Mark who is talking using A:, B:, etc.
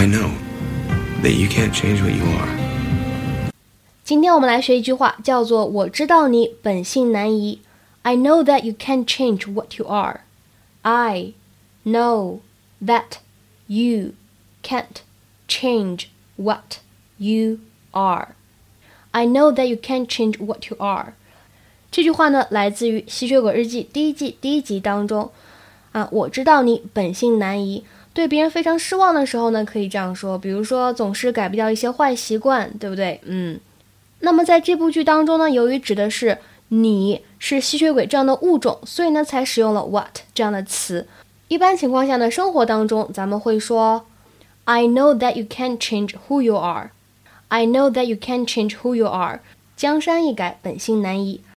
A: I know that you can't change what you are.
B: 今天我们来学一句话，叫做“我知道你本性难移”。I know that you can't change what you are. I know that you can't change what you are. I know that you can't change what you are. 这句话呢，来自于《吸血鬼日记》第一季第一集当中。啊，我知道你本性难移， 对别人非常失望的时候呢，可以这样说，比如说总是改不掉一些坏习惯，对不对？嗯。那么在这部剧当中呢，由于指的是你是吸血鬼这样的物种，所以呢才使用了 what 这样的词。一般情况下呢，生活当中咱们会说，I know that you can't change who you are. I know that you can't change who you are. 江山易改，本性难移。